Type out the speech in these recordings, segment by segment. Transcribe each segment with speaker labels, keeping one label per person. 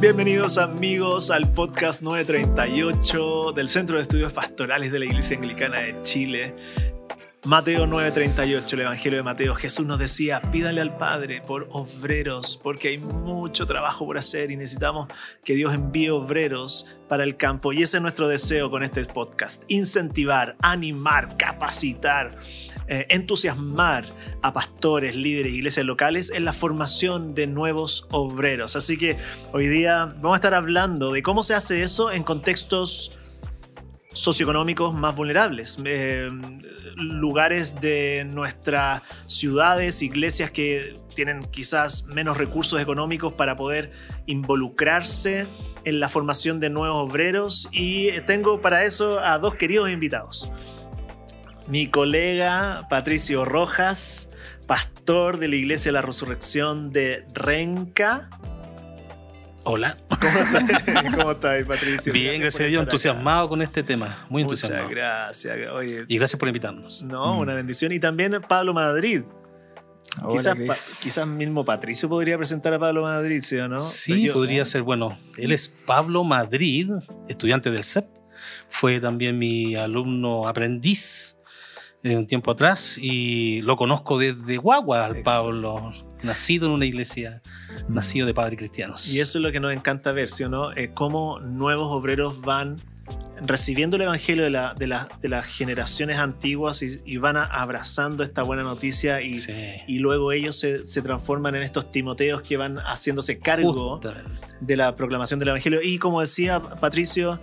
Speaker 1: Bienvenidos amigos al podcast 938 del Centro de Estudios Pastorales de la Iglesia Anglicana de Chile. Mateo 9:38, el Evangelio de Mateo, Jesús nos decía, pídale al Padre por obreros, porque hay mucho trabajo por hacer y necesitamos que Dios envíe obreros para el campo. Y ese es nuestro deseo con este podcast, incentivar, animar, capacitar, eh, entusiasmar a pastores, líderes, iglesias locales en la formación de nuevos obreros. Así que hoy día vamos a estar hablando de cómo se hace eso en contextos socioeconómicos más vulnerables, eh, lugares de nuestras ciudades, iglesias que tienen quizás menos recursos económicos para poder involucrarse en la formación de nuevos obreros y tengo para eso a dos queridos invitados. Mi colega Patricio Rojas, pastor de la Iglesia de la Resurrección de Renca,
Speaker 2: Hola.
Speaker 1: ¿Cómo estás, Patricio?
Speaker 2: Bien, gracias, a Dios, entusiasmado con este tema, muy entusiasmado.
Speaker 1: Muchas gracias. Oye,
Speaker 2: y gracias por invitarnos.
Speaker 1: No, una bendición. Y también Pablo Madrid. quizás, quizás, mismo Patricio podría presentar a Pablo Madrid, ¿sí o no?
Speaker 2: Sí, podría ser. Bueno, él es Pablo Madrid, estudiante del CEP. Fue también mi alumno aprendiz un tiempo atrás y lo conozco desde guagua al Pablo, nacido en una iglesia, nacido de padres cristianos.
Speaker 1: Y eso es lo que nos encanta ver, ¿sí o no? Eh, cómo nuevos obreros van recibiendo el evangelio de, la, de, de las generaciones antiguas y, van abrazando esta buena noticia y, y luego ellos se, se, transforman en estos timoteos que van haciéndose cargo de la proclamación del evangelio. Y como decía Patricio,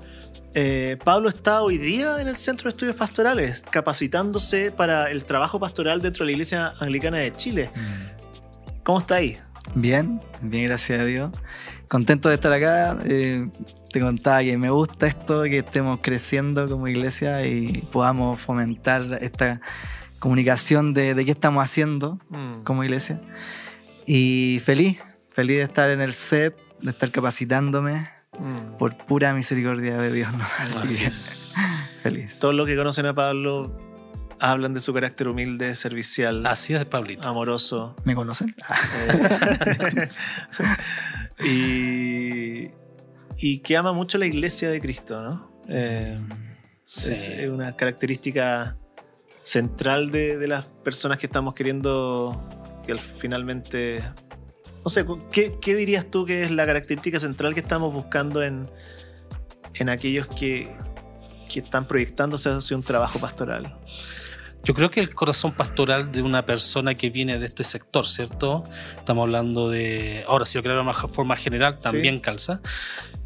Speaker 1: eh, Pablo está hoy día en el Centro de Estudios Pastorales, capacitándose para el trabajo pastoral dentro de la Iglesia Anglicana de Chile. Mm. ¿Cómo está ahí?
Speaker 3: Bien, bien, gracias a Dios. Contento de estar acá. Eh, te contaba que me gusta esto, que estemos creciendo como iglesia y podamos fomentar esta comunicación de, qué estamos haciendo mm. como iglesia. Y feliz, feliz de estar en el CEP, de estar capacitándome Mm. Por pura misericordia de Dios. ¿no?
Speaker 1: Así, es. Feliz. Todos los que conocen a Pablo hablan de su carácter humilde, servicial.
Speaker 2: Así es, Pablito.
Speaker 1: Amoroso.
Speaker 3: ¿Me conocen?
Speaker 1: y, y que ama mucho la iglesia de Cristo, ¿no? Eh, es, una característica central de, de, las personas que estamos queriendo que finalmente no sé, ¿qué, dirías tú que es la característica central que estamos buscando en, en aquellos que, que están proyectándose hacia un trabajo pastoral?
Speaker 2: Yo creo que el corazón pastoral de una persona que viene de este sector, ¿cierto? Estamos hablando de, ahora si lo quiero de una forma general, también calza,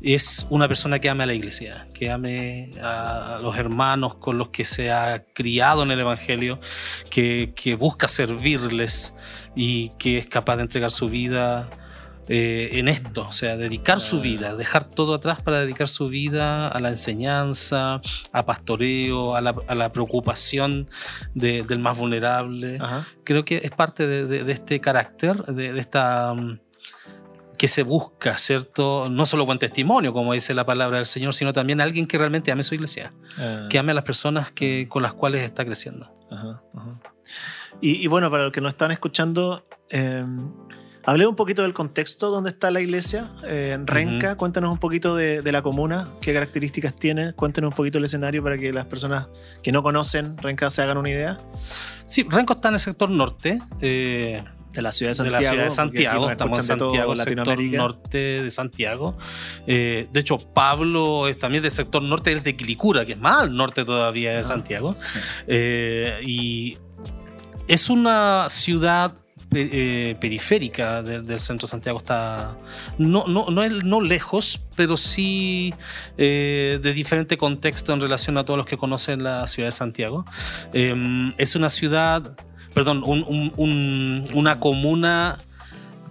Speaker 2: es una persona que ame a la iglesia, que ame a los hermanos con los que se ha criado en el Evangelio, que, que busca servirles y que es capaz de entregar su vida eh, en esto, o sea, dedicar su vida, dejar todo atrás para dedicar su vida a la enseñanza, a pastoreo, a la, preocupación del más vulnerable. Creo que es parte de, este carácter, de, esta mm, que se busca, ¿cierto? No solo buen testimonio, como dice la palabra del Señor, sino también alguien que realmente ame su iglesia, ah. que ame a las personas que, con las cuales está creciendo.
Speaker 1: Y, bueno, para los que nos están escuchando, eh, hablé un poquito del contexto donde está la iglesia. Eh, en Renca, cuéntanos un poquito de, la comuna, qué características tiene, cuéntanos un poquito el escenario para que las personas que no conocen Renca se hagan una idea.
Speaker 2: Sí, Renca está en el sector norte. Eh,
Speaker 1: de la ciudad de Santiago. De la ciudad
Speaker 2: de Santiago, estamos en Santiago, sector norte de Santiago. de hecho, Pablo es también del sector norte, es de Quilicura, que es más al norte todavía de ah, Santiago. y es una ciudad eh, periférica del centro de Santiago, está no, no, no, no lejos, pero sí eh, de diferente contexto en relación a todos los que conocen la ciudad de Santiago. Em, es una ciudad, perdón, una comuna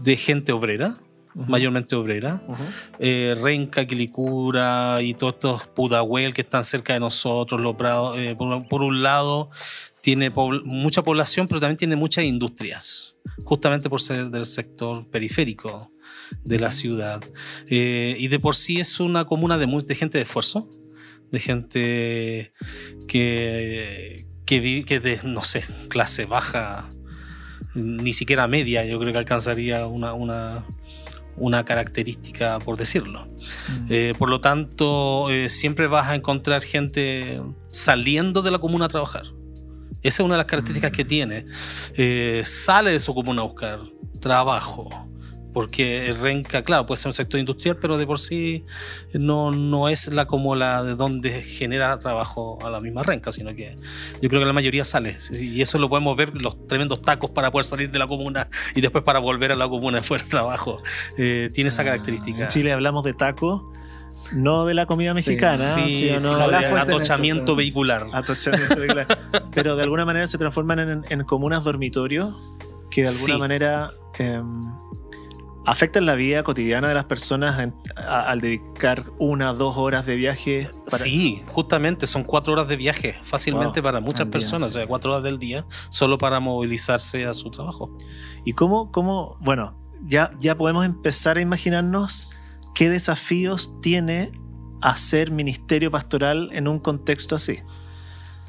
Speaker 2: de gente obrera. mayormente obrera, eh, Renca, Quilicura y todos estos Pudahuel que están cerca de nosotros, Los por, un lado tiene mucha población, pero también tiene muchas industrias, justamente por ser del sector periférico de la ciudad. Eh, y de por sí es una comuna de, de gente de esfuerzo, de gente que, que vive, que de, no sé, clase baja, ni siquiera media, yo creo que alcanzaría una, una una característica, por decirlo. Mm. Eh, por lo tanto, eh, siempre vas a encontrar gente saliendo de la comuna a trabajar. Esa es una de las características que tiene. Eh, sale de su comuna a buscar trabajo porque Renca, claro, puede ser un sector industrial, pero de por sí no, no es la como la de donde genera trabajo a la misma Renca, sino que yo creo que la mayoría sale. Y eso lo podemos ver, los tremendos tacos para poder salir de la comuna y después para volver a la comuna después del trabajo. Eh, tiene esa ah, característica.
Speaker 1: En Chile hablamos de taco. No de la comida mexicana,
Speaker 2: sí, no? atochamiento vehicular.
Speaker 1: Atochamiento vehicular. Pero de alguna manera se transforman en, comunas dormitorios que de alguna manera em, afectan la vida cotidiana de las personas al dedicar una, dos horas de viaje?
Speaker 2: Sí, justamente son cuatro horas de viaje, fácilmente para muchas personas, o sea, cuatro horas del día, solo para movilizarse a su trabajo.
Speaker 1: ¿Y cómo, cómo bueno, ya, ya podemos empezar a imaginarnos qué desafíos tiene hacer ministerio pastoral en un contexto así?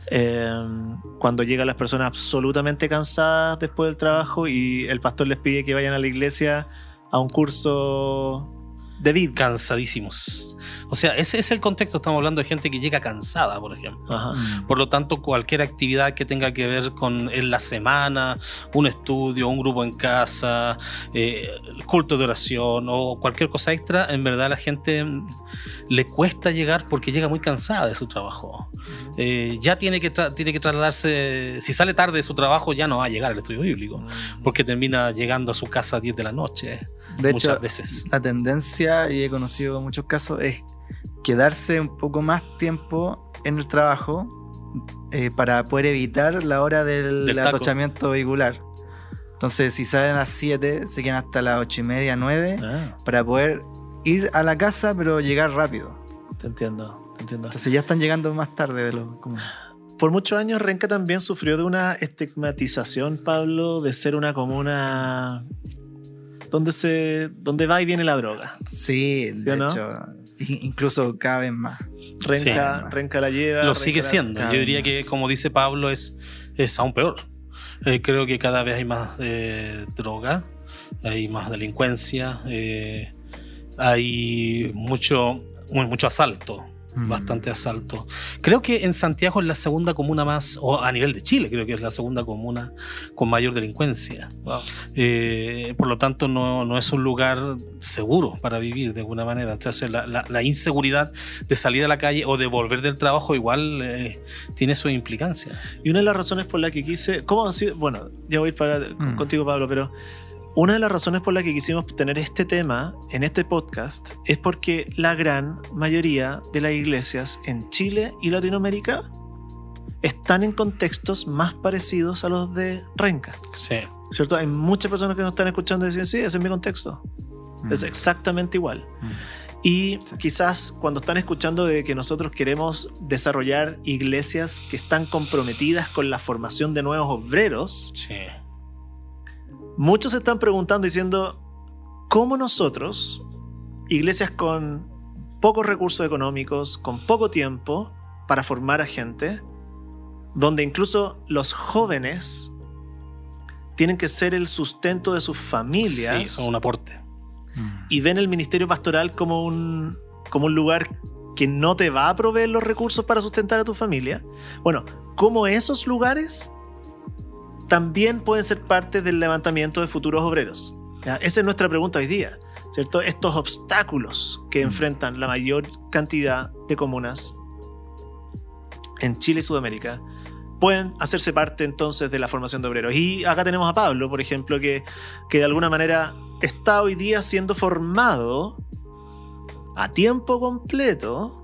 Speaker 1: Em, cuando llegan las personas absolutamente cansadas después del trabajo y el pastor les pide que vayan a la iglesia a un curso de vida.
Speaker 2: Cansadísimos. O sea, ese es el contexto. Estamos hablando de gente que llega cansada, por ejemplo. Mm. Por lo tanto, cualquier actividad que tenga que ver con en la semana, un estudio, un grupo en casa, eh, culto de oración o cualquier cosa extra, en verdad a la gente le cuesta llegar porque llega muy cansada de su trabajo. Eh, ya tiene que, tiene que trasladarse, si sale tarde de su trabajo, ya no va a llegar al estudio bíblico, mm. porque termina llegando a su casa a 10 de la noche.
Speaker 3: De hecho, veces. la tendencia, y he conocido muchos casos, es quedarse un poco más tiempo en el trabajo eh, para poder evitar la hora del, atochamiento vehicular. Entonces, si salen a las 7, se quedan hasta las 8 y media, 9, ah. para poder ir a la casa, pero llegar rápido.
Speaker 1: Te entiendo, te entiendo.
Speaker 3: Entonces, ya están llegando más tarde de lo común.
Speaker 1: Por muchos años, Renca también sufrió de una estigmatización, Pablo, de ser una comuna donde, se, donde va y viene la droga.
Speaker 3: Sí, de hecho, incluso cada vez más.
Speaker 1: Renca, la lleva.
Speaker 2: Lo sigue siendo. Yo diría que, como dice Pablo, es, es aún peor. Eh, creo que cada vez hay más eh, droga, hay más delincuencia, eh, hay mucho, mucho asalto bastante asalto. Creo que en Santiago es la segunda comuna más, o a nivel de Chile, creo que es la segunda comuna con mayor delincuencia. Eh, por lo tanto, no, no, es un lugar seguro para vivir de alguna manera. Entonces, la, la, inseguridad de salir a la calle o de volver del trabajo igual eh, tiene su implicancia.
Speaker 1: Y una de las razones por la que quise, ¿cómo ha sido? Bueno, ya voy para mm. contigo, Pablo, pero una de las razones por las que quisimos tener este tema en este podcast es porque la gran mayoría de las iglesias en Chile y Latinoamérica están en contextos más parecidos a los de Renca.
Speaker 2: Sí.
Speaker 1: ¿Cierto? Hay muchas personas que nos están escuchando y dicen, sí, ese es mi contexto. Es mm. exactamente igual. Mm. Y quizás cuando están escuchando de que nosotros queremos desarrollar iglesias que están comprometidas con la formación de nuevos obreros,
Speaker 2: sí
Speaker 1: Muchos se están preguntando diciendo, ¿cómo nosotros, iglesias con pocos recursos económicos, con poco tiempo para formar a gente, donde incluso los jóvenes tienen que ser el sustento de sus familias.
Speaker 2: Sí, son un aporte.
Speaker 1: Y ven el ministerio pastoral como un, como un lugar que no te va a proveer los recursos para sustentar a tu familia. Bueno, ¿cómo esos lugares también pueden ser parte del levantamiento de futuros obreros. Esa es nuestra pregunta hoy día, ¿cierto? Estos obstáculos que mm. enfrentan la mayor cantidad de comunas en Chile y Sudamérica pueden hacerse parte entonces de la formación de obreros. Y acá tenemos a Pablo, por ejemplo, que, que de alguna manera está hoy día siendo formado a tiempo completo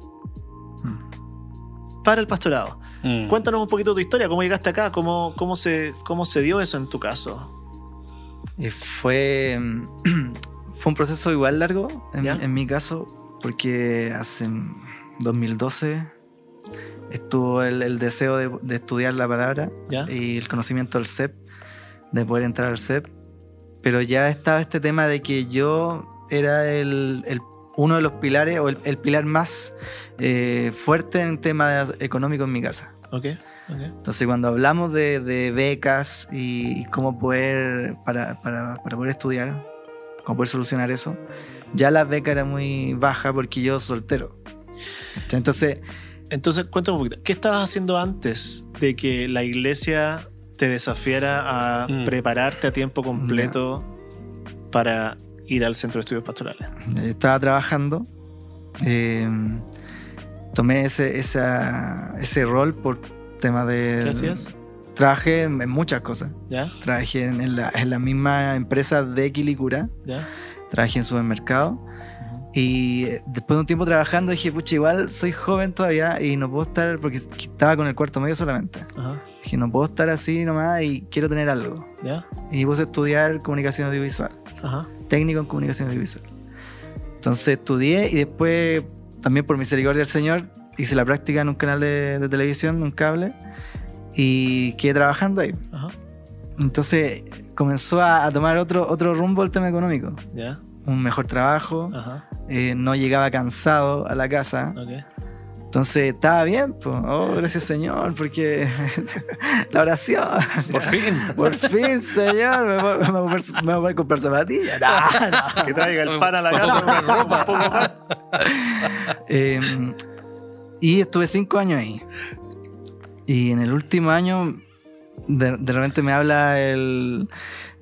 Speaker 1: mm. para el pastorado. Mm. Cuéntanos un poquito tu historia, cómo llegaste acá, cómo, cómo, se, cómo se dio eso en tu caso.
Speaker 3: Y fue, fue un proceso igual largo en, mi caso, porque hace 2012 estuvo el, deseo de, estudiar la palabra y el conocimiento del CEP, de poder entrar al CEP, pero ya estaba este tema de que yo era el, el uno de los pilares o el, pilar más eh, fuerte en tema económico en mi casa.
Speaker 1: Okay,
Speaker 3: Entonces, cuando hablamos de, becas y, cómo poder, para, para, poder estudiar, cómo poder solucionar eso. Ya la beca era muy baja porque yo soltero. Entonces...
Speaker 1: Entonces, cuéntame un poquito, ¿qué estabas haciendo antes de que la iglesia te desafiara a mm. prepararte a tiempo completo para ir al centro de estudios pastorales?
Speaker 3: Estaba trabajando, eh, tomé ese, ese rol por tema de...
Speaker 1: ¿Qué hacías?
Speaker 3: Trabajé en muchas cosas.
Speaker 1: ¿Ya?
Speaker 3: Trabajé en la, en la misma empresa de Quilicura.
Speaker 1: ¿Ya?
Speaker 3: Trabajé en supermercado. Y después de un tiempo trabajando dije, pucha, igual soy joven todavía y no puedo estar, porque estaba con el cuarto medio solamente. Dije, no puedo estar así nomás y quiero tener algo.
Speaker 1: ¿Ya?
Speaker 3: Y puse a estudiar comunicación audiovisual.
Speaker 1: Ajá.
Speaker 3: Técnico en comunicación audiovisual. Entonces estudié y después, también por misericordia del Señor, hice la práctica en un canal de, de televisión, un cable, y quedé trabajando ahí.
Speaker 1: Ajá.
Speaker 3: Entonces comenzó a, a, tomar otro, otro rumbo el tema económico. Un mejor trabajo, eh, no llegaba cansado a la casa.
Speaker 1: Okay.
Speaker 3: Entonces estaba bien, pues. Oh, gracias Señor, porque la oración.
Speaker 1: Por fin.
Speaker 3: Por fin, Señor. Me voy, me voy a comprar zapatillas. No,
Speaker 1: no. Que traiga el pan a la casa ropa,
Speaker 3: eh, y estuve cinco años ahí. Y en el último año, de, de repente me habla el,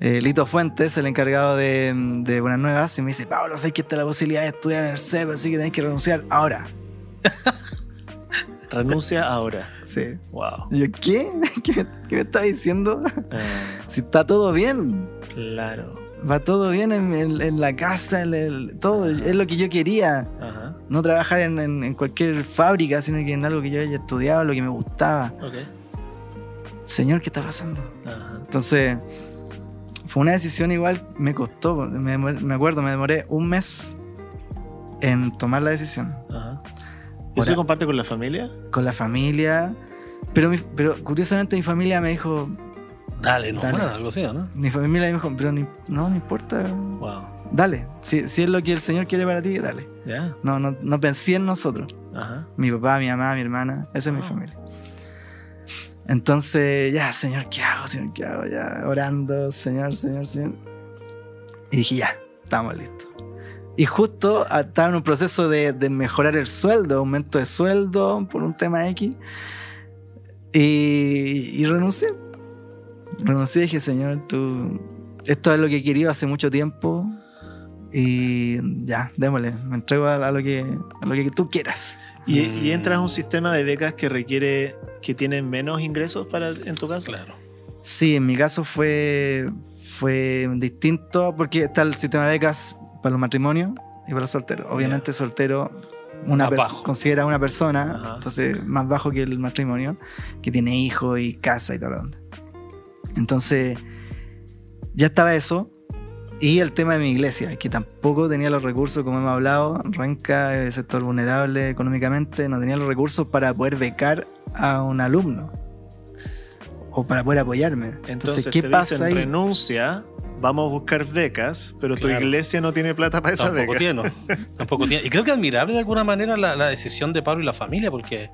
Speaker 3: Lito Fuentes, el encargado de, de, Buenas Nuevas, y me dice: Pablo, sé que está la posibilidad de estudiar en el CEP, así que tenés que renunciar ahora.
Speaker 1: Renuncia ahora.
Speaker 3: Sí.
Speaker 1: Wow.
Speaker 3: yo, ¿qué? ¿Qué, me está diciendo? Eh. Si está todo bien.
Speaker 1: Claro.
Speaker 3: Va todo bien en, la casa, en todo. Es lo que yo quería.
Speaker 1: Ajá.
Speaker 3: No trabajar en, cualquier fábrica, sino que en algo que yo haya estudiado, lo que me gustaba.
Speaker 1: Okay.
Speaker 3: Señor, ¿qué está pasando?
Speaker 1: Ajá.
Speaker 3: Entonces, fue una decisión igual, me costó. Me, me acuerdo, me demoré un mes en tomar la decisión.
Speaker 1: Ajá. ¿Eso se comparte con la familia?
Speaker 3: Con la familia. Pero, pero curiosamente mi familia me dijo...
Speaker 2: Dale, no, dale. algo así, ¿no?
Speaker 3: Mi familia me dijo, pero no, no importa.
Speaker 1: Wow.
Speaker 3: Dale, si, si, es lo que el Señor quiere para ti, dale.
Speaker 1: Yeah.
Speaker 3: No, no, no pensé en nosotros.
Speaker 1: Ajá.
Speaker 3: Mi papá, mi mamá, mi hermana, esa es mi familia. Entonces, ya, Señor, ¿qué hago? Señor, ¿qué hago? Ya, orando, Señor, Señor, Señor. Y dije, ya, estamos listos. Y justo estaba en un proceso de, de, mejorar el sueldo, aumento de sueldo por un tema X. Y, y renuncié. Renuncié y dije, Señor, tú, esto es lo que he querido hace mucho tiempo. Y ya, démosle, me entrego a, lo, que, a lo que tú quieras.
Speaker 1: ¿Y, ¿Y, entras a un sistema de becas que requiere, que tiene menos ingresos para, en tu caso?
Speaker 2: Claro.
Speaker 3: Sí, en mi caso fue, fue distinto porque está el sistema de becas para los matrimonios y para los solteros. Obviamente, soltero una considera una persona,
Speaker 1: Ajá.
Speaker 3: entonces más bajo que el matrimonio, que tiene hijos y casa y todo lo. Entonces, ya estaba eso. Y el tema de mi iglesia, que tampoco tenía los recursos, como hemos hablado, Renca, el sector vulnerable económicamente, no tenía los recursos para poder becar a un alumno o para poder apoyarme.
Speaker 1: Entonces, Entonces ¿qué pasa dicen, ahí? Renuncia vamos a buscar becas, pero claro. tu iglesia no tiene plata para esa
Speaker 2: tampoco
Speaker 1: beca.
Speaker 2: Tiene, tampoco tiene. Y creo que admirable de alguna manera la, la decisión de Pablo y la familia, porque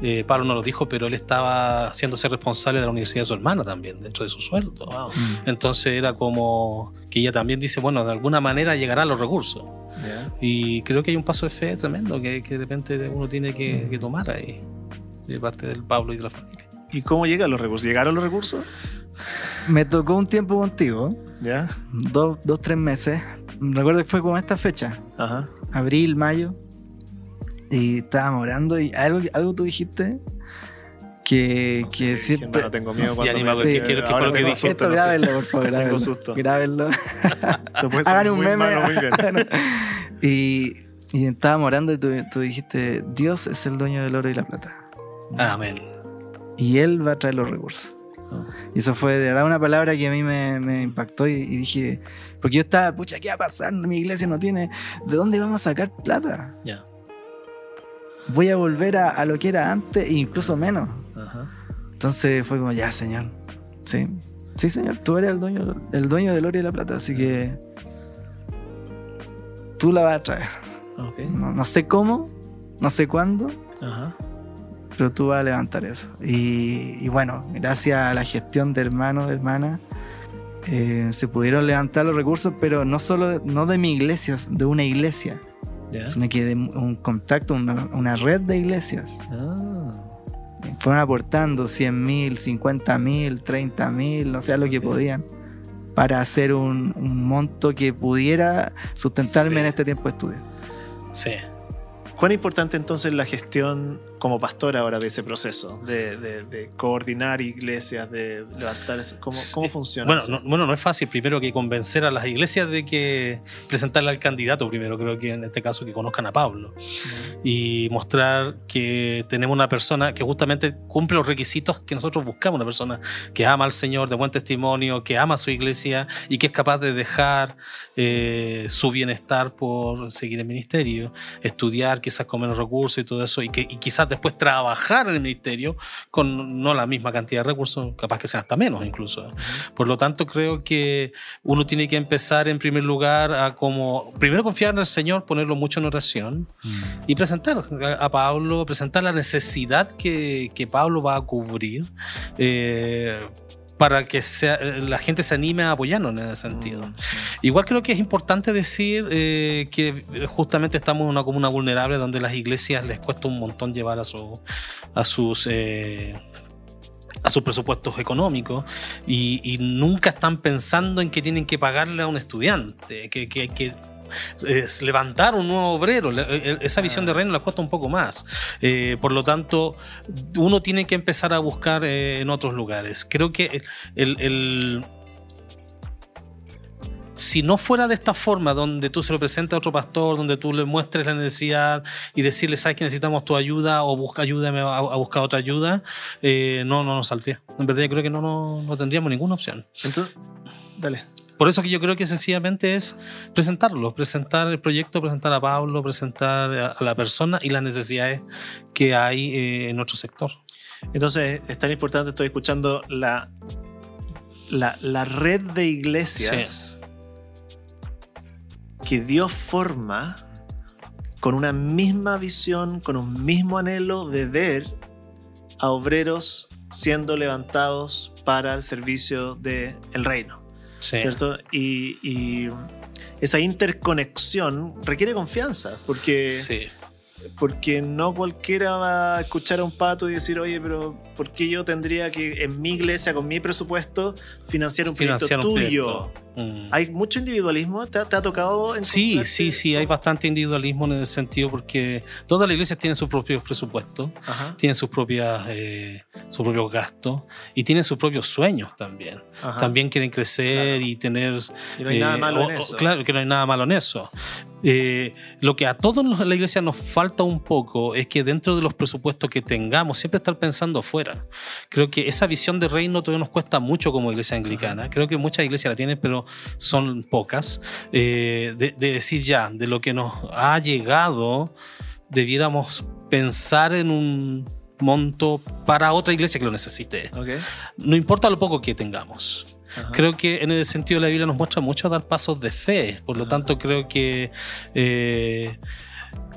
Speaker 2: eh, Pablo no lo dijo, pero él estaba haciéndose responsable de la universidad de su hermana también, dentro de su sueldo.
Speaker 1: Wow.
Speaker 2: Entonces era como que ella también dice, bueno, de alguna manera llegarán los recursos.
Speaker 1: Yeah.
Speaker 2: Y creo que hay un paso de fe tremendo que, que de repente uno tiene que, que tomar ahí, de parte del Pablo y de la familia.
Speaker 1: ¿Y cómo llegan los recursos? ¿Llegaron los recursos?
Speaker 3: Me tocó un tiempo contigo.
Speaker 1: ¿Ya?
Speaker 3: Dos, dos, tres meses. Recuerdo que fue como esta fecha.
Speaker 1: Ajá.
Speaker 3: Abril, mayo. Y estábamos orando y algo, algo tú dijiste que, que
Speaker 1: sí,
Speaker 3: siempre.
Speaker 1: No tengo miedo cuando
Speaker 2: sí, me... sí, ¿Qué, qué fue lo que dijiste?
Speaker 3: Esto no grábenlo, por favor. Grábenlo.
Speaker 1: Tengo susto.
Speaker 3: Grábenlo.
Speaker 1: Hagan un meme. Malo, muy bien.
Speaker 3: y, y estábamos orando y tú, tú dijiste: Dios es el dueño del oro y la plata.
Speaker 2: Amén.
Speaker 3: Y Él va a traer los recursos. Y eso fue de verdad una palabra que a mí me, me impactó y, y, dije, porque yo estaba, pucha, ¿qué va a pasar? Mi iglesia no tiene, ¿de dónde vamos a sacar plata?
Speaker 1: Ya. Yeah.
Speaker 3: Voy a volver a, a, lo que era antes e incluso menos.
Speaker 1: Ajá.
Speaker 3: Entonces fue como, ya, Señor. Sí, sí, Señor, tú eres el dueño, el dueño del oro y la plata, así que tú la vas a traer.
Speaker 1: Okay.
Speaker 3: No, no sé cómo, no sé cuándo.
Speaker 1: Ajá
Speaker 3: pero tú vas a levantar eso. Y, y, bueno, gracias a la gestión de hermanos, de hermanas, eh, se pudieron levantar los recursos, pero no solo no de mi iglesia, de una iglesia, sino que de un contacto, una, red de iglesias. Ah. Fueron aportando 100 mil, 50 mil, 30 mil, no sé lo que podían, para hacer un, monto que pudiera sustentarme en este tiempo de estudio.
Speaker 1: Sí. ¿Cuán importante entonces la gestión como pastor ahora de ese proceso, de, coordinar iglesias, de levantar eso? ¿Cómo, cómo funciona?
Speaker 2: Bueno no, bueno, no es fácil primero que convencer a las iglesias de que presentarle al candidato primero, creo que en este caso que conozcan a Pablo y mostrar que tenemos una persona que justamente cumple los requisitos que nosotros buscamos, una persona que ama al Señor, de buen testimonio, que ama a su iglesia y que es capaz de dejar eh, su bienestar por seguir el ministerio, estudiar quizás con menos recursos y todo eso y, que, y quizás después trabajar en el ministerio con no la misma cantidad de recursos, capaz que sea hasta menos incluso. Por lo tanto, creo que uno tiene que empezar en primer lugar a como, primero confiar en el Señor, ponerlo mucho en oración mm. y presentar a, Pablo, presentar la necesidad que, que Pablo va a cubrir. Eh, para que sea, eh, la gente se anime a apoyarnos en ese sentido. Mm, Igual creo que es importante decir eh, que justamente estamos en una comuna vulnerable donde las iglesias les cuesta un montón llevar a, su, a sus... Eh, a sus presupuestos económicos y, nunca están pensando en que tienen que pagarle a un estudiante, que, que, que es levantar un nuevo obrero. E, e, esa visión de reino le cuesta un poco más. Eh, por lo tanto, uno tiene que empezar a buscar eh, en otros lugares. Creo que el, si no fuera de esta forma, donde tú se lo presentas a otro pastor, donde tú le muestres la necesidad y decirle, sabes que necesitamos tu ayuda o busca ayúdame a, buscar otra ayuda, eh, no, no nos saldría. En verdad, creo que no, no, no tendríamos ninguna opción.
Speaker 1: Entonces, dale.
Speaker 2: Por eso que yo creo que sencillamente es presentarlo, presentar el proyecto, presentar a Pablo, presentar a la persona y las necesidades que hay eh, en otro sector.
Speaker 1: Entonces es tan importante, estoy escuchando la, la, red de iglesias que Dios forma con una misma visión, con un mismo anhelo de ver a obreros siendo levantados para el servicio del reino. ¿Cierto? Y, esa interconexión requiere confianza, porque, porque no cualquiera va a escuchar a un pato y decir, oye, pero ¿por qué yo tendría que en mi iglesia, con mi presupuesto, financiar un proyecto tuyo? Mm. ¿Hay mucho individualismo? ¿Te, ha tocado?
Speaker 2: Sí, sí, sí, hay bastante individualismo en ese sentido porque todas las iglesias tienen sus propios presupuestos, tienen sus, propias, eh, sus propios gastos y tienen sus propios sueños también. También quieren crecer y tener...
Speaker 1: Y no hay nada eh, malo en eso.
Speaker 2: Claro que no hay nada malo en eso. Eh, lo que a todos en la iglesia nos falta un poco es que dentro de los presupuestos que tengamos, siempre estar pensando afuera. Creo que esa visión de reino todavía nos cuesta mucho como iglesia anglicana. Creo que muchas iglesias la tienen, pero son pocas, eh, de, decir ya, de lo que nos ha llegado, debiéramos pensar en un monto para otra iglesia que lo necesite. No importa lo poco que tengamos. Creo que en ese sentido la Biblia nos muestra mucho dar pasos de fe. Por lo tanto, creo que eh,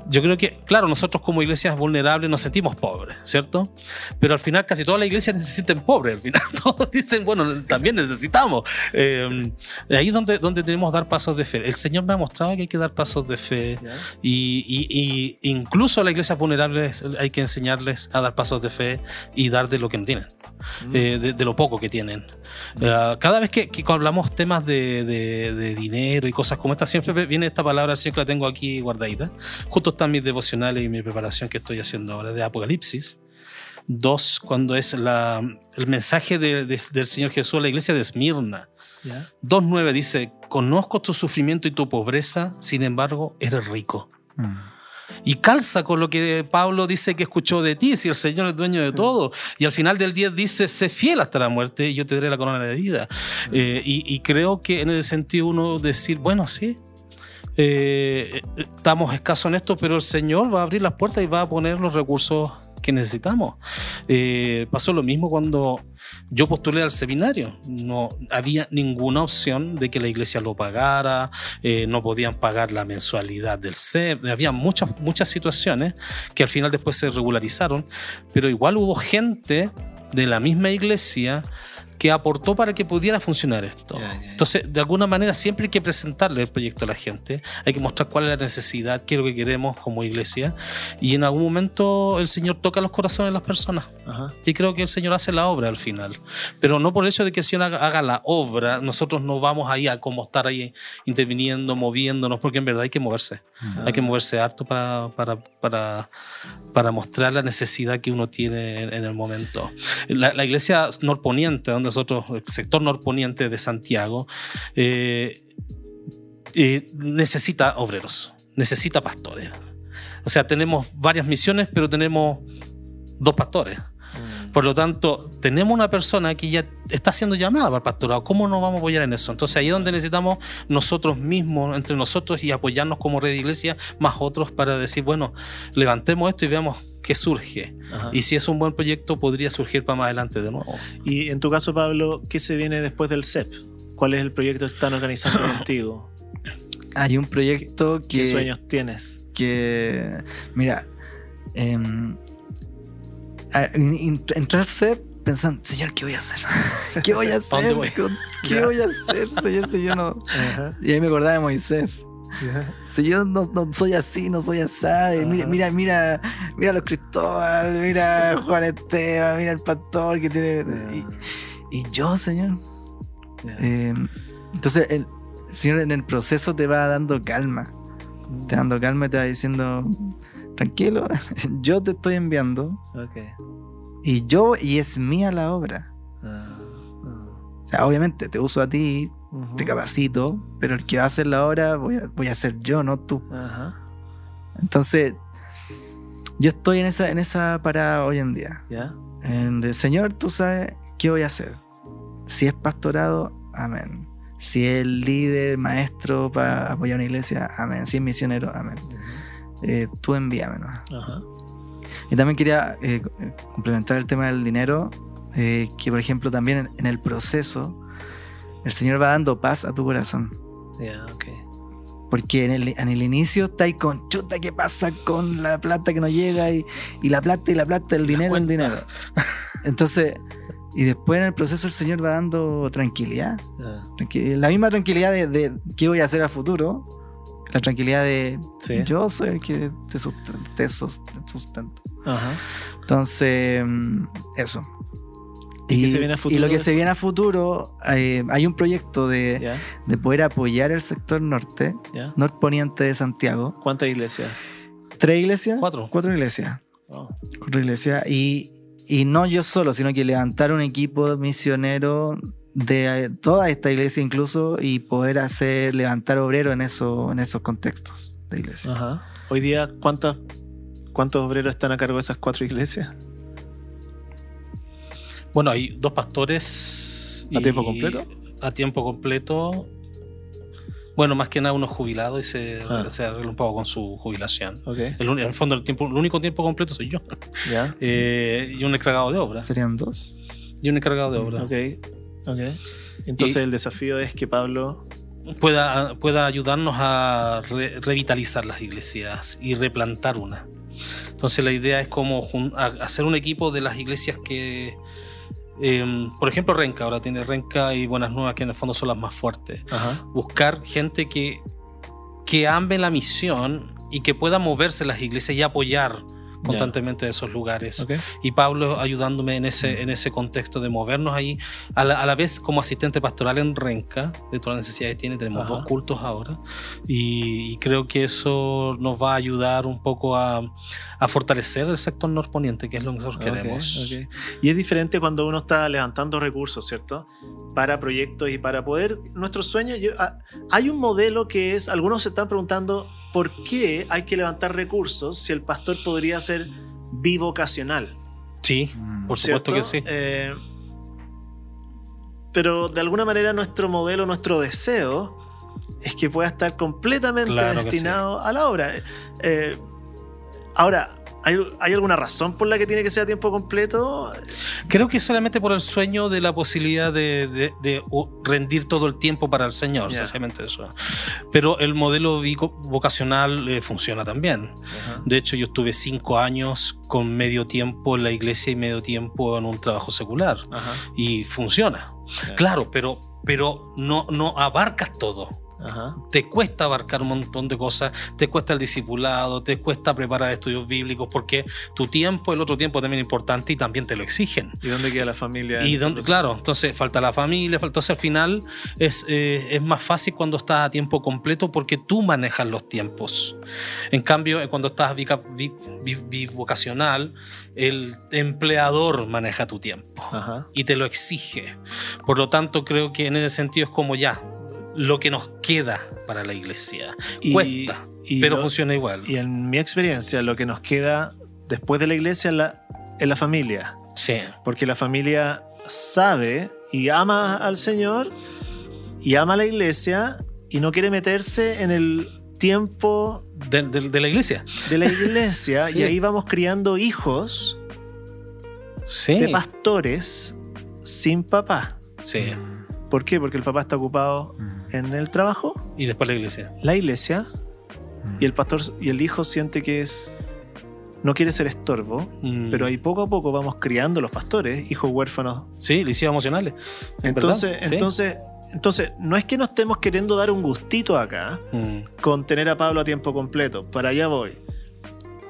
Speaker 2: yo creo que, claro, nosotros como iglesias vulnerables nos sentimos pobres, ¿cierto? Pero al final casi todas las iglesias necesitan pobres, al final todos dicen, bueno, también necesitamos. Eh, ahí es donde, donde debemos dar pasos de fe. El Señor me ha mostrado que hay que dar pasos de fe y, incluso a las iglesias vulnerables hay que enseñarles a dar pasos de fe y dar de lo que no tienen. Mm. Eh, de, lo poco que tienen. Eh, cada vez que, hablamos temas de, de, dinero y cosas como esta, siempre viene esta palabra, siempre la tengo aquí guardadita. Justo están mis devocionales y mi preparación que estoy haciendo ahora de Apocalipsis. Dos, cuando es la, el mensaje del Señor Jesús a la iglesia de Esmirna. 2.9 dice, conozco tu sufrimiento y tu pobreza, sin embargo, eres rico. Mm. Y calza con lo que Pablo dice que escuchó de ti, si el Señor es dueño de mm. todo. Y al final del día dice, sé fiel hasta la muerte y yo te daré la corona de vida. Mm. Eh, y, y, creo que en ese sentido uno decir, bueno, sí, eh, estamos escasos en esto, pero el Señor va a abrir las puertas y va a poner los recursos que necesitamos. Eh, pasó lo mismo cuando yo postulé al seminario. No había ninguna opción de que la iglesia lo pagara, eh, no podían pagar la mensualidad del CEP. Había muchas, muchas situaciones que al final después se regularizaron, pero igual hubo gente de la misma iglesia que aportó para que pudiera funcionar esto. Entonces, de alguna manera, siempre hay que presentarle el proyecto a la gente, hay que mostrar cuál es la necesidad, qué es lo que queremos como iglesia, y en algún momento el Señor toca los corazones de las personas. Y creo que el Señor hace la obra al final. Pero no por el hecho de que el Señor haga, la obra, nosotros no vamos ahí a como estar ahí interviniendo, moviéndonos, porque en verdad hay que moverse. Hay que moverse harto para, para, para, para, mostrar la necesidad que uno tiene en, el momento. La, la iglesia norponiente, donde nosotros, el sector norponiente de Santiago, eh, eh, necesita obreros, necesita pastores. O sea, tenemos varias misiones, pero tenemos dos pastores. Mm. Por lo tanto, tenemos una persona que ya está siendo llamada para el pastorado. ¿Cómo nos vamos a apoyar en eso? Entonces ahí es donde necesitamos nosotros mismos, entre nosotros y apoyarnos como red de iglesia, más otros para decir, bueno, levantemos esto y veamos qué surge. Y si es un buen proyecto, podría surgir para más adelante de nuevo.
Speaker 1: Y en tu caso, Pablo, ¿qué se viene después del CEP? ¿Cuál es el proyecto que están organizando contigo?
Speaker 3: Hay un proyecto que...
Speaker 1: ¿Qué sueños tienes?
Speaker 3: Que, mira, eh, entrar al CEP pensando, Señor, ¿qué voy a hacer? ¿Qué voy a hacer? ¿Qué voy a hacer, Señor? Si yo no... Y ahí me acordaba de Moisés. Si yo no, soy así, no soy así. Mira, mira, mira, mira los Cristóbal, mira Juan Esteban, mira el pastor que tiene. Y, yo, Señor. Eh, entonces, el, Señor en el proceso te va dando calma. Te va dando calma y te va diciendo, tranquilo, yo te estoy enviando. Y yo, y es mía la obra. Ah, ah. O sea, obviamente te uso a ti te capacito, pero el que va a hacer la obra voy a, voy a ser yo, no tú. Entonces, yo estoy en esa, en esa parada hoy en día. En Señor, tú sabes qué voy a hacer. Si es pastorado, amén. Si es líder, maestro para apoyar una iglesia, amén. Si es misionero, amén. Eh, tú envíame. Y también quería eh, complementar el tema del dinero, eh, que por ejemplo también en el proceso el Señor va dando paz a tu corazón.
Speaker 1: Ya,
Speaker 3: Porque en el, en el inicio está ahí con chuta, ¿qué pasa con la plata que no llega? Y, la plata y la plata, el dinero, el dinero. Entonces, y después en el proceso el Señor va dando tranquilidad. La misma tranquilidad de, qué voy a hacer a futuro. La tranquilidad de yo soy el que te sustento. Entonces, mm, eso. Y, lo que se viene a futuro, eh, hay un proyecto de, poder apoyar el sector norte, norponiente de Santiago.
Speaker 1: ¿Cuántas iglesias?
Speaker 3: ¿Tres iglesias?
Speaker 1: Cuatro.
Speaker 3: Cuatro iglesias. Cuatro iglesias. Y, no yo solo, sino que levantar un equipo misionero de eh, toda esta iglesia incluso y poder hacer levantar obreros en, eso, en esos contextos de iglesia.
Speaker 1: Hoy día, ¿cuántos, ¿cuántos obreros están a cargo de esas cuatro iglesias?
Speaker 2: Bueno, hay dos pastores.
Speaker 1: ¿A tiempo completo?
Speaker 2: A tiempo completo. Bueno, más que nada uno jubilado y se, ah. se arregla un poco con su jubilación. El, en el fondo, el, tiempo, el único tiempo completo soy yo. Eh, y un encargado de obra.
Speaker 3: ¿Serían dos?
Speaker 2: Y un encargado de obra.
Speaker 1: Ok. okay. Entonces el desafío es que Pablo
Speaker 2: pueda, pueda ayudarnos a revitalizar las iglesias y replantar una. Entonces la idea es como hacer un equipo de las iglesias que Em, por ejemplo, Renca, ahora tiene Renca y Buenas Nuevas, que en el fondo son las más fuertes. Buscar gente que, que ame la misión y que pueda moverse en las iglesias y apoyar constantemente de esos lugares. Y Pablo ayudándome en ese, en ese contexto de movernos ahí, a la, vez como asistente pastoral en Renca, de todas las necesidades que tiene, tenemos dos cultos ahora, y, creo que eso nos va a ayudar un poco a, a fortalecer el sector norponiente, que es lo que nosotros queremos.
Speaker 1: Y es diferente cuando uno está levantando recursos, ¿cierto? Para proyectos y para poder, nuestro sueño, ah, hay un modelo que es, algunos se están preguntando, ¿por qué hay que levantar recursos si el pastor podría ser bivocacional?
Speaker 2: Sí, por supuesto que sí.
Speaker 1: Eh, pero de alguna manera nuestro modelo, nuestro deseo es que pueda estar completamente destinado a la obra. Eh, ahora, ¿Hay, alguna razón por la que tiene que ser a tiempo completo?
Speaker 2: Creo que solamente por el sueño de la posibilidad de, rendir todo el tiempo para el Señor, sencillamente eso. Pero el modelo vocacional eh, funciona también. De hecho, yo estuve cinco años con medio tiempo en la iglesia y medio tiempo en un trabajo secular. Y funciona. Claro, pero, pero no, no abarcas todo. Te cuesta abarcar un montón de cosas, te cuesta el discipulado, te cuesta preparar estudios bíblicos, porque tu tiempo, el otro tiempo también es importante y también te lo exigen.
Speaker 1: ¿Y dónde queda la familia?
Speaker 2: Y dónde, claro, entonces falta la familia, entonces al final es, eh, es más fácil cuando estás a tiempo completo porque tú manejas los tiempos. En cambio, eh, cuando estás bivocacional, el empleador maneja tu tiempo y te lo exige. Por lo tanto, creo que en ese sentido es como ya, lo que nos queda para la iglesia. Cuesta, pero funciona igual.
Speaker 1: Y en mi experiencia, lo que nos queda después de la iglesia es la, la familia.
Speaker 2: Sí.
Speaker 1: Porque la familia sabe y ama al Señor y ama a la iglesia y no quiere meterse en el tiempo
Speaker 2: de, la iglesia.
Speaker 1: De la iglesia. Y ahí vamos criando hijos de pastores sin papá.
Speaker 2: Sí.
Speaker 1: ¿Por qué? Porque el papá está ocupado mm. en el trabajo.
Speaker 2: Y después la iglesia.
Speaker 1: La iglesia. Mm. Y el pastor y el hijo siente que es. No quiere ser estorbo, mm. pero ahí poco a poco vamos criando los pastores, hijos huérfanos.
Speaker 2: Sí, lisios emocionales.
Speaker 1: Entonces, entonces, entonces, no es que no estemos queriendo dar un gustito acá con tener a Pablo a tiempo completo. Para allá voy.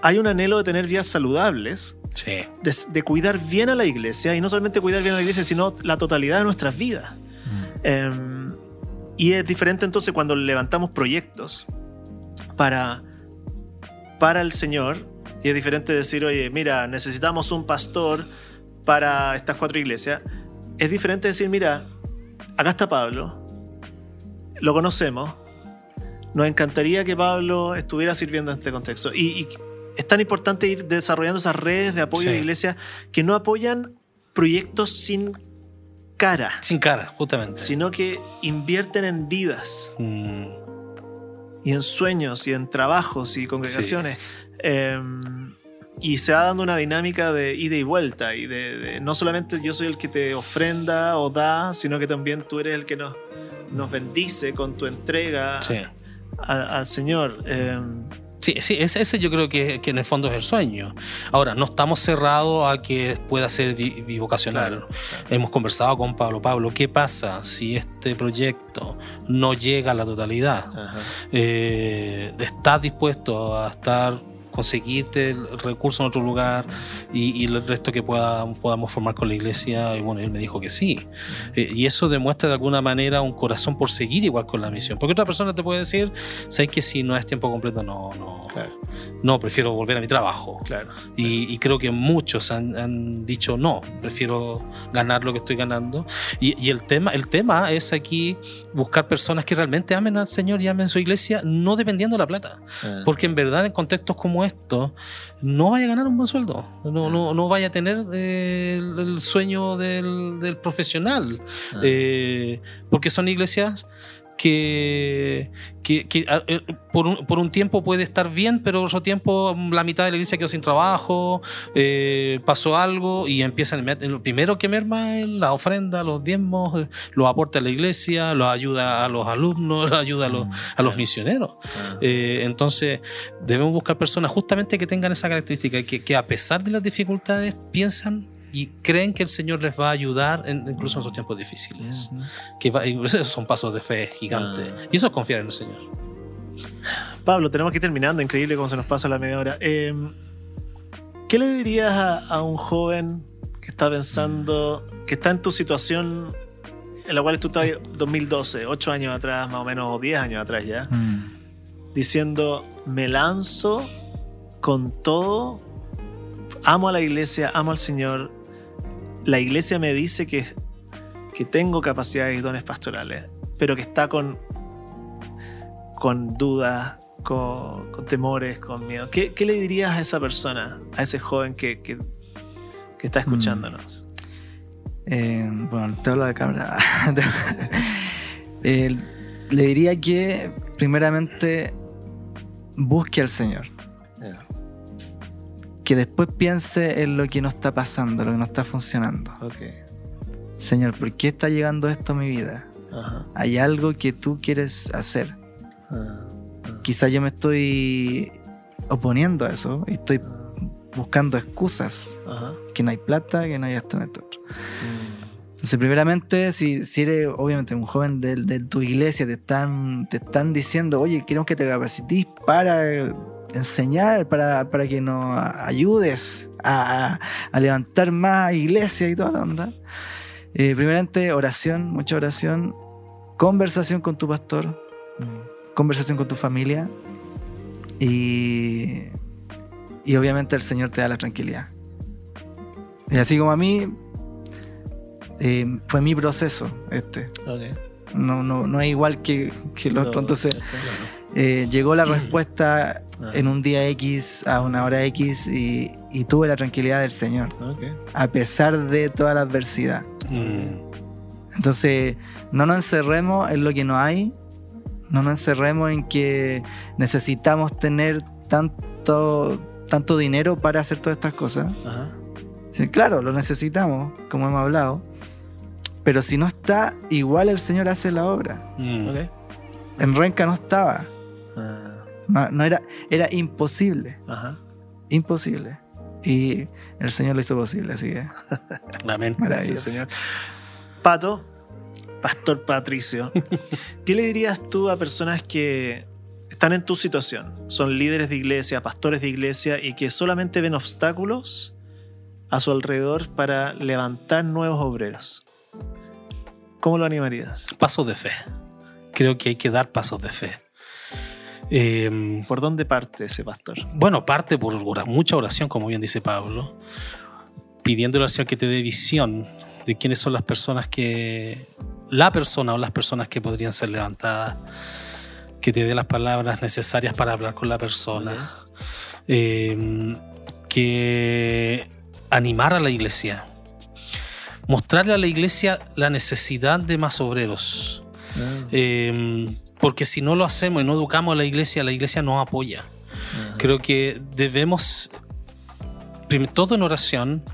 Speaker 1: Hay un anhelo de tener vías saludables.
Speaker 2: Sí.
Speaker 1: De, de, cuidar bien a la iglesia y no solamente cuidar bien a la iglesia, sino la totalidad de nuestras vidas. Em, y es diferente entonces cuando levantamos proyectos para, para el Señor. Y es diferente decir, oye, mira, necesitamos un pastor para estas cuatro iglesias. Es diferente decir, mira, acá está Pablo, lo conocemos, nos encantaría que Pablo estuviera sirviendo en este contexto. Y, es tan importante ir desarrollando esas redes de apoyo de iglesias que no apoyan proyectos sin cara.
Speaker 2: Sin cara, justamente.
Speaker 1: Sino que invierten en vidas. Mm. Y en sueños y en trabajos y congregaciones. Em, y se va dando una dinámica de ida y vuelta. Y de, no solamente yo soy el que te ofrenda o da, sino que también tú eres el que nos, nos bendice con tu entrega al Señor. Em,
Speaker 2: Sí, sí ese, yo creo que, en el fondo es el sueño. Ahora, no estamos cerrados a que pueda ser bivocacional. Hemos conversado con Pablo. Pablo, ¿qué pasa si este proyecto no llega a la totalidad? Eh, ¿Estás dispuesto a estar conseguirte el recurso en otro lugar y, el resto que pueda, podamos formar con la iglesia. Y bueno, él me dijo que sí. Eh, y eso demuestra de alguna manera un corazón por seguir igual con la misión. Porque otra persona te puede decir, sabes que si no es tiempo completo, no, no, no, prefiero volver a mi trabajo.
Speaker 1: Claro.
Speaker 2: Y, creo que muchos han, dicho, no, prefiero ganar lo que estoy ganando. Y, el, tema, el tema es aquí buscar personas que realmente amen al Señor y amen su iglesia, no dependiendo de la plata. Ah. Porque en verdad en contextos como esto, no vaya a ganar un buen sueldo, no, no, no vaya a tener eh, el, sueño del, profesional, ah. eh, porque son iglesias que, que, eh, por, un, por, un, tiempo puede estar bien, pero otro tiempo la mitad de la iglesia quedó sin trabajo, eh, pasó algo y empiezan, lo primero que merma es la ofrenda, los diezmos, eh, los aporta a la iglesia, los ayuda a los alumnos, los ayuda a los, a los misioneros. entonces debemos buscar personas justamente que tengan esa característica, que, que a pesar de las dificultades piensan y creen que el Señor les va a ayudar incluso en esos tiempos difíciles. que esos son pasos de fe gigantes. Ah. Y eso es confiar en el Señor.
Speaker 1: Pablo, tenemos que ir terminando. Increíble cómo se nos pasa la media hora. Em, ¿Qué le dirías a, un joven que está pensando, que está en tu situación en la cual tú estás 2012, 8 años atrás, más o menos, o 10 años atrás ya, mm. diciendo, me lanzo con todo, amo a la iglesia, amo al Señor, la iglesia me dice que, que tengo capacidades y dones pastorales, pero que está con, con dudas, con, temores, con miedo. ¿Qué, le dirías a esa persona, a ese joven que, que, está escuchándonos? Mm.
Speaker 3: Eh, bueno, te hablo de cámara. Eh, le diría que primeramente busque al Señor. Que después piense en lo que no está pasando, lo que no está funcionando. Señor, ¿por qué está llegando esto a mi vida? Hay algo que tú quieres hacer. Ah, ah. Quizá yo me estoy oponiendo a eso y estoy buscando excusas. Que no hay plata, que no hay esto, no hay otro. Mm. Entonces, primeramente, si, si eres obviamente un joven de, tu iglesia, te están, te están diciendo, oye, queremos que te capacites para enseñar, para, para que nos ayudes a, a, levantar más iglesia y toda la onda. Eh, primeramente, oración, mucha oración, conversación con tu pastor, conversación con tu familia y, y obviamente el Señor te da la tranquilidad. Y así como a mí, eh, fue mi proceso este. No, no, no es igual que, que lo otro. Entonces, eh, llegó la respuesta ah. en un día X a una hora X y, tuve la tranquilidad del Señor, a pesar de toda la adversidad. Mm. Entonces, no nos encerremos en lo que no hay, no nos encerremos en que necesitamos tener tanto, tanto dinero para hacer todas estas cosas. claro, lo necesitamos, como hemos hablado, pero si no está, igual el Señor hace la obra. Mm. En Renca no estaba. Ah. No, era, era imposible. Imposible. Y el Señor lo hizo posible, así que.
Speaker 2: Amén.
Speaker 1: Maravilloso. Señor. Pato, Pastor Patricio, ¿qué le dirías tú a personas que están en tu situación? Son líderes de iglesia, pastores de iglesia y que solamente ven obstáculos a su alrededor para levantar nuevos obreros. ¿Cómo lo animarías?
Speaker 2: Pasos de fe. Creo que hay que dar pasos de fe.
Speaker 1: Em, ¿Por dónde parte ese pastor?
Speaker 2: Bueno, parte por mucha oración, como bien dice Pablo, pidiendo oración que te dé visión de quiénes son las personas que, la persona o las personas que podrían ser levantadas, que te dé las palabras necesarias para hablar con la persona, em, que animar a la iglesia mostrarle a la iglesia la necesidad de más obreros. Ah. Porque si no lo hacemos y no educamos a la iglesia, la iglesia no apoya. Creo que debemos, todo en oración,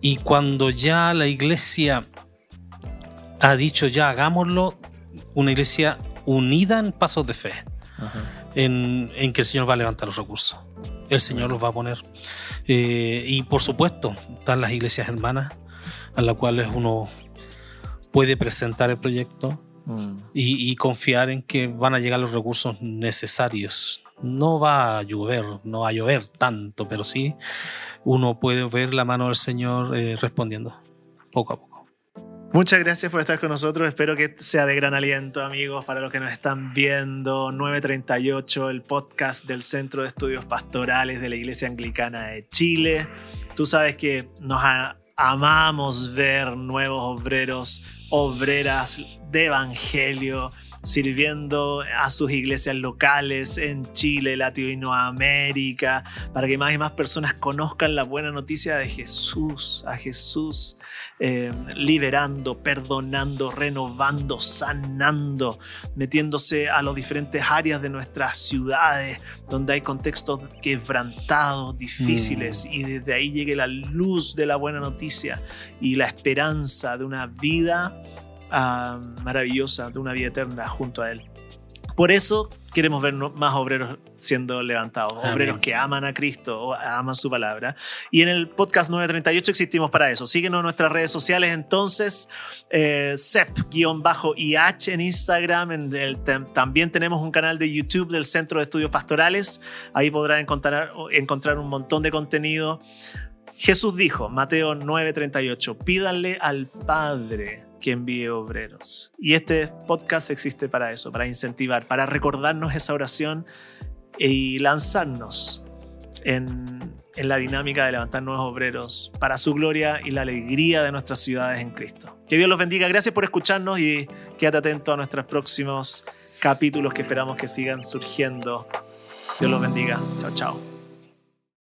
Speaker 2: y cuando ya la iglesia ha dicho ya hagámoslo, una iglesia unida en pasos de fe, en, que el Señor va a levantar los recursos. El Señor los va a poner. Eh, y por supuesto, están las iglesias hermanas a la cual uno puede presentar el proyecto mm. y, confiar en que van a llegar los recursos necesarios. No va a llover, no va a llover tanto, pero sí uno puede ver la mano del Señor eh, respondiendo poco a poco.
Speaker 1: Muchas gracias por estar con nosotros. Espero que sea de gran aliento, amigos, para los que nos están viendo. 938, el podcast del Centro de Estudios Pastorales de la Iglesia Anglicana de Chile. Tú sabes que nos amamos ver nuevos obreros, obreras de evangelio sirviendo a sus iglesias locales en Chile, Latinoamérica, para que más y más personas conozcan la buena noticia de Jesús, a Jesús eh, liberando, perdonando, renovando, sanando, metiéndose a las diferentes áreas de nuestras ciudades donde hay contextos quebrantados, difíciles, mm. y desde ahí llegue la luz de la buena noticia y la esperanza de una vida ah, maravillosa, de una vida eterna junto a Él. Por eso queremos ver más obreros siendo levantados, obreros que aman a Cristo, o aman su palabra. Y en el podcast 938 existimos para eso. Síguenos en nuestras redes sociales entonces, eh, CEP-IH en Instagram. En también tenemos un canal de YouTube del Centro de Estudios Pastorales. Ahí podrán encontrar, encontrar un montón de contenido. Jesús dijo, Mateo 9:38, pídanle al Padre que envíe obreros. Y este podcast existe para eso, para incentivar, para recordarnos esa oración y lanzarnos en, en, la dinámica de levantar nuevos obreros para su gloria y la alegría de nuestras ciudades en Cristo. Que Dios los bendiga. Gracias por escucharnos y quédate atento a nuestros próximos capítulos que esperamos que sigan surgiendo. Dios los bendiga. Chao, chao.